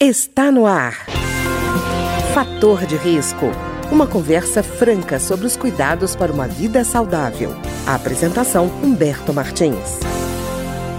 Está no ar. Fator de risco. Uma conversa franca sobre os cuidados para uma vida saudável. A apresentação Humberto Martins.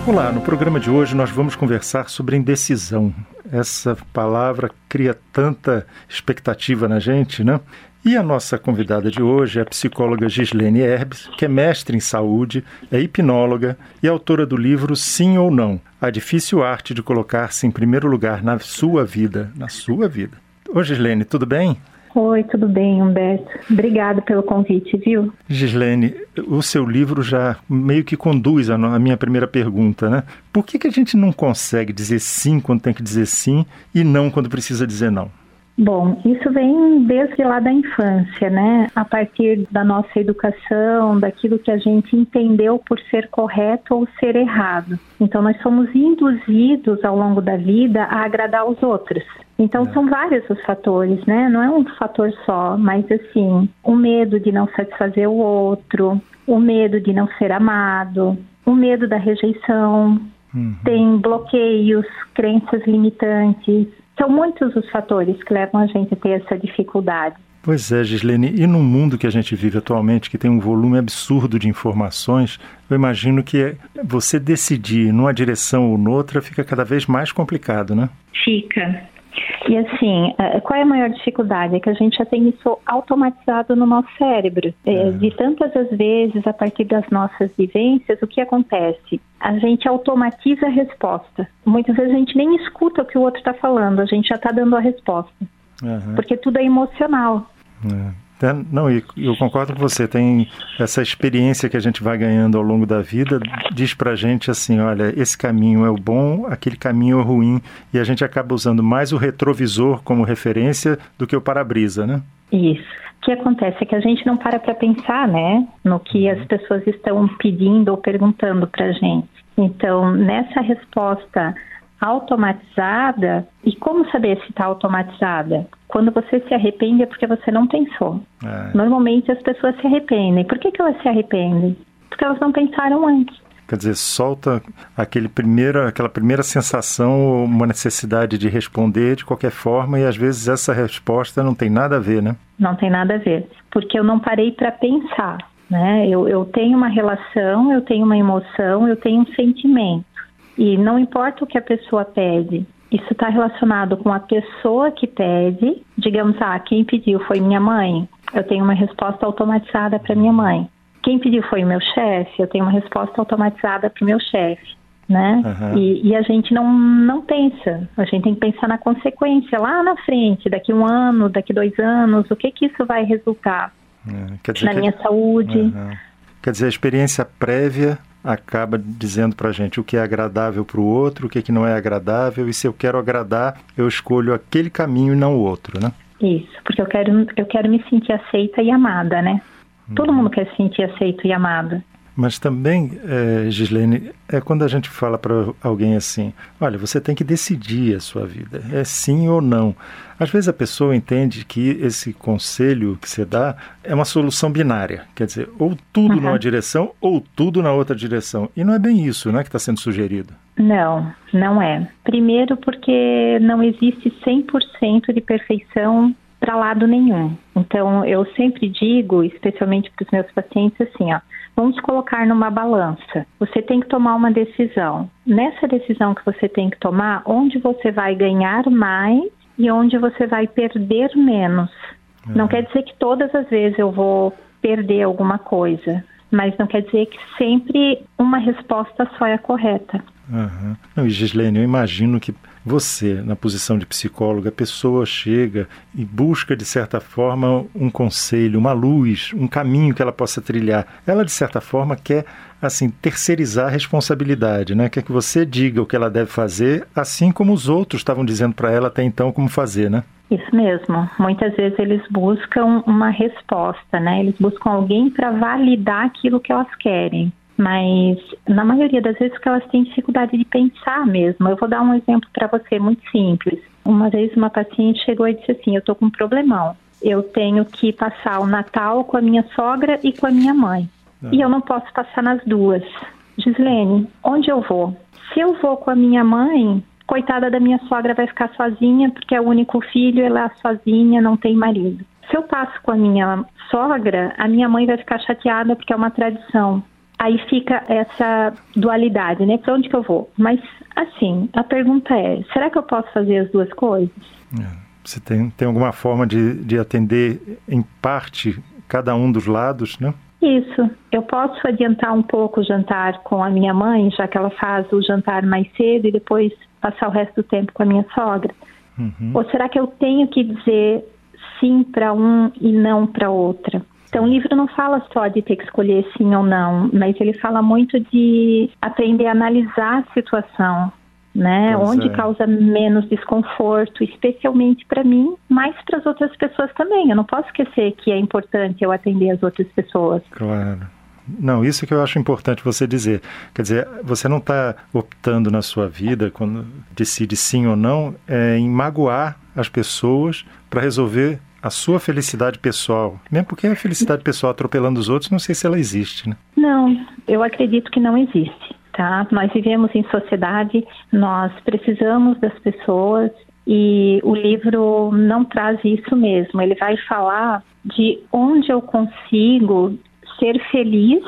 Olá, no programa de hoje nós vamos conversar sobre indecisão. Essa palavra cria tanta expectativa na gente, né? E a nossa convidada de hoje é a psicóloga Gislene Herbes, que é mestre em saúde, é hipnóloga e autora do livro Sim ou Não: A Difícil Arte de Colocar-se em Primeiro Lugar na Sua Vida. Na sua vida. Ô Gislene, tudo bem? Oi, tudo bem, Humberto. Obrigado pelo convite, viu? Gislene, o seu livro já meio que conduz a, minha primeira pergunta, né? Por que, que a gente não consegue dizer sim quando tem que dizer sim e não quando precisa dizer não? Bom, isso vem desde lá da infância, né? A partir da nossa educação, daquilo que a gente entendeu por ser correto ou ser errado. Então, nós somos induzidos ao longo da vida a agradar os outros. Então, é. são vários os fatores, né? Não é um fator só, mas assim, o medo de não satisfazer o outro, o medo de não ser amado, o medo da rejeição, uhum. tem bloqueios, crenças limitantes são muitos os fatores que levam a gente a ter essa dificuldade. Pois é, Gislene, e no mundo que a gente vive atualmente, que tem um volume absurdo de informações, eu imagino que você decidir numa direção ou noutra fica cada vez mais complicado, né? Fica. E assim, é, qual é a maior dificuldade? É que a gente já tem isso automatizado no nosso cérebro. É, é. De tantas as vezes, a partir das nossas vivências, o que acontece? A gente automatiza a resposta. Muitas vezes a gente nem escuta o que o outro está falando, a gente já está dando a resposta. Uhum. Porque tudo é emocional. É. Não, e eu concordo com você. Tem essa experiência que a gente vai ganhando ao longo da vida, diz pra gente assim: olha, esse caminho é o bom, aquele caminho é o ruim, e a gente acaba usando mais o retrovisor como referência do que o para-brisa, né? Isso. O que acontece é que a gente não para para pensar, né, no que as pessoas estão pedindo ou perguntando pra gente. Então, nessa resposta automatizada. E como saber se está automatizada? Quando você se arrepende é porque você não pensou. É. Normalmente as pessoas se arrependem. Por que, que elas se arrependem? Porque elas não pensaram antes. Quer dizer, solta aquele primeiro, aquela primeira sensação, uma necessidade de responder de qualquer forma, e às vezes essa resposta não tem nada a ver, né? Não tem nada a ver. Porque eu não parei para pensar. Né? Eu, eu tenho uma relação, eu tenho uma emoção, eu tenho um sentimento. E não importa o que a pessoa pede, isso está relacionado com a pessoa que pede. Digamos, ah, quem pediu foi minha mãe. Eu tenho uma resposta automatizada para minha mãe. Quem pediu foi o meu chefe. Eu tenho uma resposta automatizada para o meu chefe. Né? Uhum. E, e, a gente não, não pensa. A gente tem que pensar na consequência lá na frente, daqui um ano, daqui dois anos, o que que isso vai resultar é, na minha saúde. Uhum. Quer dizer, a experiência prévia acaba dizendo para a gente o que é agradável para o outro, o que, é que não é agradável, e se eu quero agradar, eu escolho aquele caminho e não o outro, né? Isso, porque eu quero, eu quero me sentir aceita e amada, né? Hum. Todo mundo quer se sentir aceito e amado. Mas também, é, Gislene, é quando a gente fala para alguém assim: olha, você tem que decidir a sua vida, é sim ou não. Às vezes a pessoa entende que esse conselho que você dá é uma solução binária, quer dizer, ou tudo uhum. numa direção ou tudo na outra direção. E não é bem isso né, que está sendo sugerido. Não, não é. Primeiro, porque não existe 100% de perfeição para lado nenhum. Então, eu sempre digo, especialmente para os meus pacientes, assim, ó Vamos colocar numa balança. Você tem que tomar uma decisão. Nessa decisão que você tem que tomar, onde você vai ganhar mais e onde você vai perder menos. É. Não quer dizer que todas as vezes eu vou perder alguma coisa, mas não quer dizer que sempre uma resposta só é a correta. Uhum. Não, e Gislene, eu imagino que você, na posição de psicóloga, a pessoa chega e busca, de certa forma, um conselho, uma luz, um caminho que ela possa trilhar. Ela, de certa forma, quer assim terceirizar a responsabilidade, né? Quer que você diga o que ela deve fazer, assim como os outros estavam dizendo para ela até então como fazer, né? Isso mesmo. Muitas vezes eles buscam uma resposta, né? Eles buscam alguém para validar aquilo que elas querem mas na maioria das vezes que elas têm dificuldade de pensar mesmo. Eu vou dar um exemplo para você muito simples. Uma vez uma paciente chegou e disse assim: "Eu tô com um problemão. Eu tenho que passar o Natal com a minha sogra e com a minha mãe. Ah. E eu não posso passar nas duas. Gislene, onde eu vou? Se eu vou com a minha mãe, coitada da minha sogra vai ficar sozinha porque é o único filho, ela é sozinha, não tem marido. Se eu passo com a minha sogra, a minha mãe vai ficar chateada porque é uma tradição. Aí fica essa dualidade, né? Para onde que eu vou? Mas, assim, a pergunta é: será que eu posso fazer as duas coisas? É. Você tem, tem alguma forma de, de atender, em parte, cada um dos lados, né? Isso. Eu posso adiantar um pouco o jantar com a minha mãe, já que ela faz o jantar mais cedo e depois passar o resto do tempo com a minha sogra? Uhum. Ou será que eu tenho que dizer sim para um e não para outra? Então, o livro não fala só de ter que escolher sim ou não, mas ele fala muito de aprender a analisar a situação, né? Pois Onde é. causa menos desconforto, especialmente para mim, mas para as outras pessoas também. Eu não posso esquecer que é importante eu atender as outras pessoas. Claro. Não, isso que eu acho importante você dizer. Quer dizer, você não está optando na sua vida, quando decide sim ou não, é, em magoar as pessoas para resolver a sua felicidade pessoal. Mesmo porque a felicidade pessoal atropelando os outros, não sei se ela existe, né? Não, eu acredito que não existe. Tá? Nós vivemos em sociedade, nós precisamos das pessoas e o livro não traz isso mesmo. Ele vai falar de onde eu consigo ser feliz,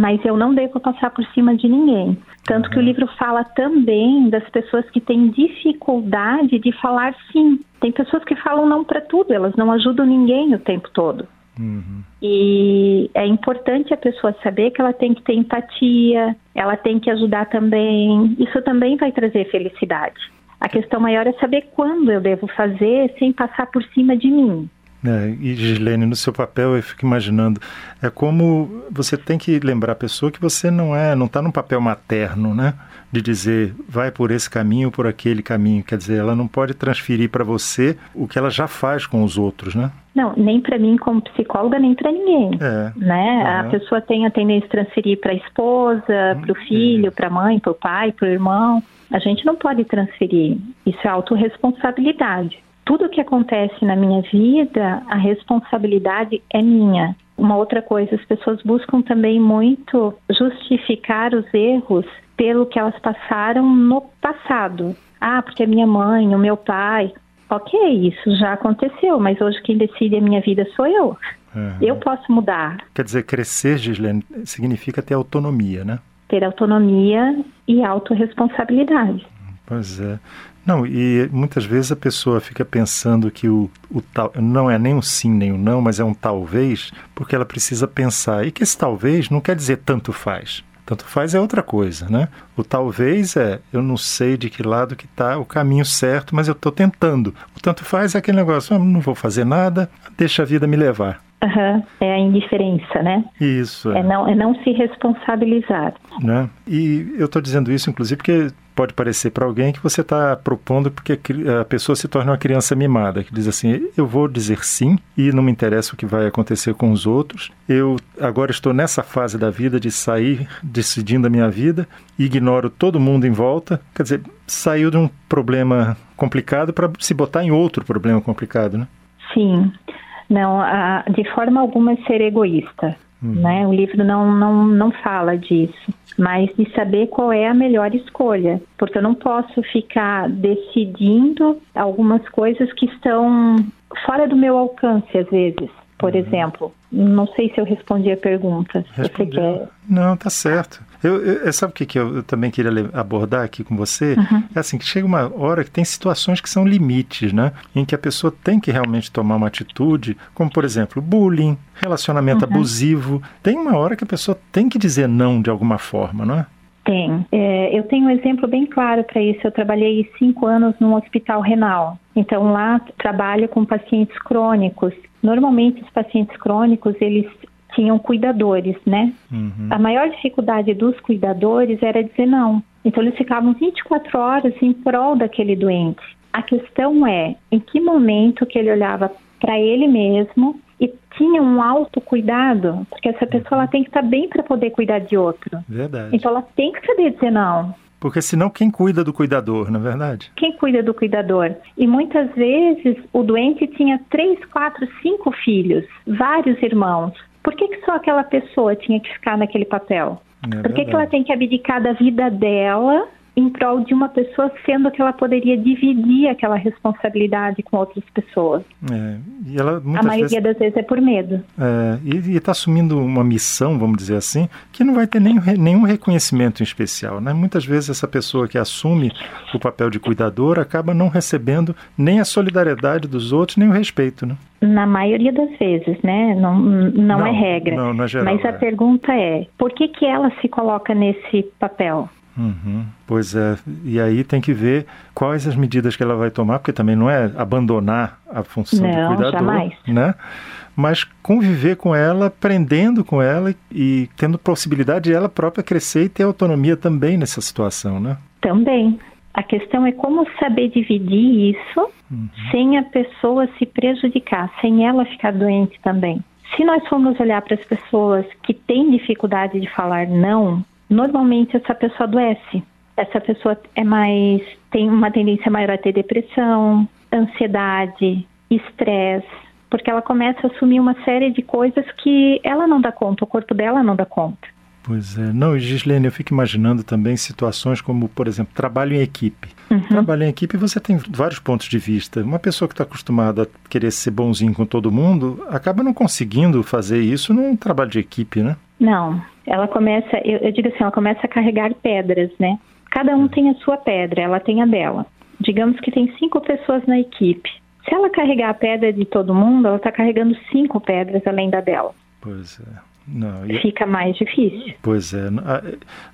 mas eu não devo passar por cima de ninguém. Tanto uhum. que o uhum. livro fala também das pessoas que têm dificuldade de falar sim. Tem pessoas que falam não para tudo, elas não ajudam ninguém o tempo todo. Uhum. E é importante a pessoa saber que ela tem que ter empatia, ela tem que ajudar também. Isso também vai trazer felicidade. A questão maior é saber quando eu devo fazer sem passar por cima de mim. É, e Gislene, no seu papel, eu fico imaginando, é como você tem que lembrar a pessoa que você não é, não está num papel materno, né? De dizer, vai por esse caminho ou por aquele caminho. Quer dizer, ela não pode transferir para você o que ela já faz com os outros, né? Não, nem para mim como psicóloga, nem para ninguém. É. Né? Uhum. A pessoa tem a tendência de transferir para a esposa, uhum. para o filho, é. para a mãe, para o pai, para o irmão. A gente não pode transferir. Isso é autorresponsabilidade tudo que acontece na minha vida, a responsabilidade é minha. Uma outra coisa, as pessoas buscam também muito justificar os erros pelo que elas passaram no passado. Ah, porque a minha mãe, o meu pai. Ok, isso já aconteceu, mas hoje quem decide a minha vida sou eu. Uhum. Eu posso mudar. Quer dizer, crescer, Gislene, significa ter autonomia, né? Ter autonomia e autorresponsabilidade. Pois é. Não, e muitas vezes a pessoa fica pensando que o, o tal não é nem um sim nem um não, mas é um talvez, porque ela precisa pensar. E que esse talvez não quer dizer tanto faz. Tanto faz é outra coisa, né? O talvez é, eu não sei de que lado que está o caminho certo, mas eu estou tentando. O tanto faz é aquele negócio, ah, não vou fazer nada, deixa a vida me levar. Uhum. É a indiferença, né? Isso. É. é, não, é não se responsabilizar. Né? E eu estou dizendo isso, inclusive, porque pode parecer para alguém que você está propondo porque a pessoa se torna uma criança mimada, que diz assim: eu vou dizer sim e não me interessa o que vai acontecer com os outros. Eu agora estou nessa fase da vida de sair decidindo a minha vida, ignoro todo mundo em volta. Quer dizer, saiu de um problema complicado para se botar em outro problema complicado, né? Sim. Não, a, de forma alguma ser egoísta. Uhum. Né? O livro não, não, não fala disso, mas de saber qual é a melhor escolha, porque eu não posso ficar decidindo algumas coisas que estão fora do meu alcance às vezes. Por uhum. exemplo, não sei se eu respondi a pergunta. Respondi. Quer... Não, tá certo. Eu, eu, sabe o que, que eu, eu também queria abordar aqui com você? Uhum. É assim, que chega uma hora que tem situações que são limites, né? Em que a pessoa tem que realmente tomar uma atitude, como por exemplo, bullying, relacionamento uhum. abusivo. Tem uma hora que a pessoa tem que dizer não de alguma forma, não é? Tem. É, eu tenho um exemplo bem claro para isso. Eu trabalhei cinco anos num hospital renal. Então lá trabalho com pacientes crônicos. Normalmente os pacientes crônicos eles tinham cuidadores, né? Uhum. A maior dificuldade dos cuidadores era dizer não. Então eles ficavam 24 horas em prol daquele doente. A questão é em que momento que ele olhava para ele mesmo e tinha um autocuidado, porque essa pessoa ela tem que estar bem para poder cuidar de outro. Verdade. Então ela tem que saber dizer não. Porque senão quem cuida do cuidador, na é verdade? Quem cuida do cuidador? E muitas vezes o doente tinha três, quatro, cinco filhos, vários irmãos. Por que, que só aquela pessoa tinha que ficar naquele papel? É Por que, que ela tem que abdicar da vida dela em prol de uma pessoa, sendo que ela poderia dividir aquela responsabilidade com outras pessoas. É, e ela, a maioria vezes, das vezes é por medo. É, e está assumindo uma missão, vamos dizer assim, que não vai ter nem, nenhum reconhecimento em especial. Né? Muitas vezes essa pessoa que assume o papel de cuidador acaba não recebendo nem a solidariedade dos outros, nem o respeito. Né? Na maioria das vezes, né? Não, não, não é regra. Não, não é geral, Mas a é. pergunta é, por que, que ela se coloca nesse papel? Uhum, pois é, e aí tem que ver quais as medidas que ela vai tomar, porque também não é abandonar a função não, de cuidador, jamais. né? Mas conviver com ela, aprendendo com ela e tendo possibilidade de ela própria crescer e ter autonomia também nessa situação, né? Também. A questão é como saber dividir isso uhum. sem a pessoa se prejudicar, sem ela ficar doente também. Se nós formos olhar para as pessoas que têm dificuldade de falar não, normalmente essa pessoa adoece. Essa pessoa é mais tem uma tendência maior a ter depressão, ansiedade, estresse, porque ela começa a assumir uma série de coisas que ela não dá conta, o corpo dela não dá conta. Pois é. Não, Gislene, eu fico imaginando também situações como, por exemplo, trabalho em equipe. Uhum. Trabalho em equipe você tem vários pontos de vista. Uma pessoa que está acostumada a querer ser bonzinho com todo mundo acaba não conseguindo fazer isso num trabalho de equipe, né? Não. Ela começa, eu, eu digo assim, ela começa a carregar pedras, né? Cada um é. tem a sua pedra, ela tem a dela. Digamos que tem cinco pessoas na equipe. Se ela carregar a pedra de todo mundo, ela está carregando cinco pedras além da dela. Pois é. Não, e, Fica mais difícil. Pois é.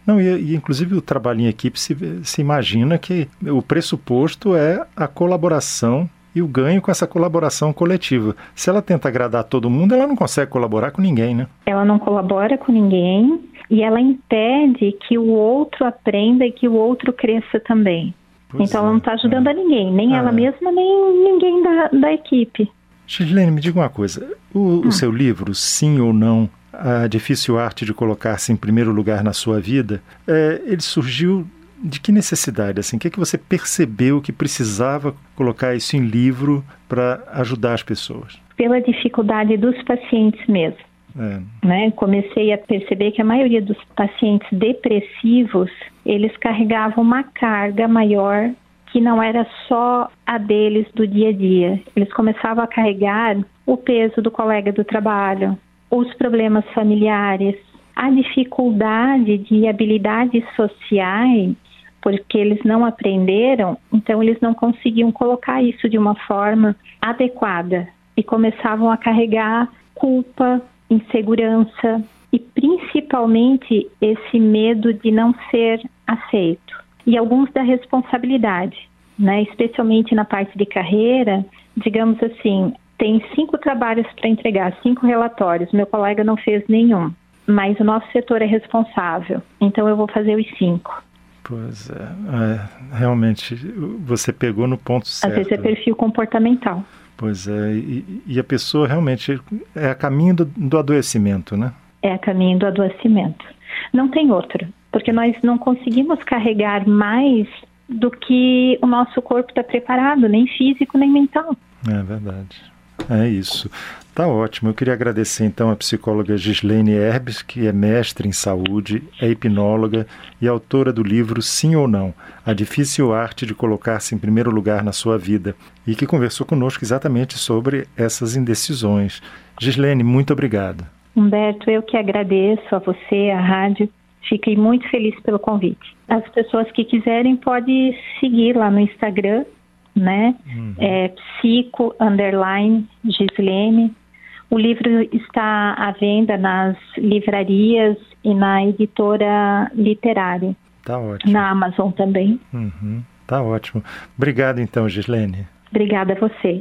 Não, e, e, inclusive o trabalho em equipe se, se imagina que o pressuposto é a colaboração e o ganho com essa colaboração coletiva. Se ela tenta agradar todo mundo, ela não consegue colaborar com ninguém, né? Ela não colabora com ninguém e ela impede que o outro aprenda e que o outro cresça também. Pois então é, ela não está ajudando é. a ninguém, nem ah, ela é. mesma, nem ninguém da, da equipe. Gislene, me diga uma coisa. O, o, seu livro, Sim ou Não, a difícil arte de colocar-se em primeiro lugar na sua vida, é, ele surgiu de que necessidade? Assim, o que, é que você percebeu que precisava colocar isso em livro para ajudar as pessoas? Pela dificuldade dos pacientes mesmo. É. Né? Comecei a perceber que a maioria dos pacientes depressivos eles carregavam uma carga maior que não era só a deles do dia a dia. Eles começavam a carregar o peso do colega do trabalho, os problemas familiares, a dificuldade de habilidades sociais, porque eles não aprenderam, então eles não conseguiam colocar isso de uma forma adequada e começavam a carregar culpa, insegurança e principalmente esse medo de não ser aceito e alguns da responsabilidade, né? Especialmente na parte de carreira, digamos assim, tem cinco trabalhos para entregar, cinco relatórios. Meu colega não fez nenhum, mas o nosso setor é responsável, então eu vou fazer os cinco. Pois é, é realmente você pegou no ponto certo. Às vezes é perfil comportamental. Pois é, e, e a pessoa realmente é a caminho do, do adoecimento, né? É a caminho do adoecimento. Não tem outro, porque nós não conseguimos carregar mais do que o nosso corpo está preparado, nem físico nem mental. É verdade. É isso. Tá ótimo. Eu queria agradecer então a psicóloga Gislene Herbes, que é mestre em saúde, é hipnóloga e autora do livro Sim ou Não: A Difícil Arte de Colocar-se em Primeiro Lugar na Sua Vida, e que conversou conosco exatamente sobre essas indecisões. Gislene, muito obrigado. Humberto, eu que agradeço a você, a rádio. Fiquei muito feliz pelo convite. As pessoas que quiserem podem seguir lá no Instagram, né? Uhum. É psico underline Gislene. O livro está à venda nas livrarias e na editora literária. Tá ótimo. Na Amazon também. Uhum. Tá ótimo. Obrigado então, Gislene. Obrigada a você.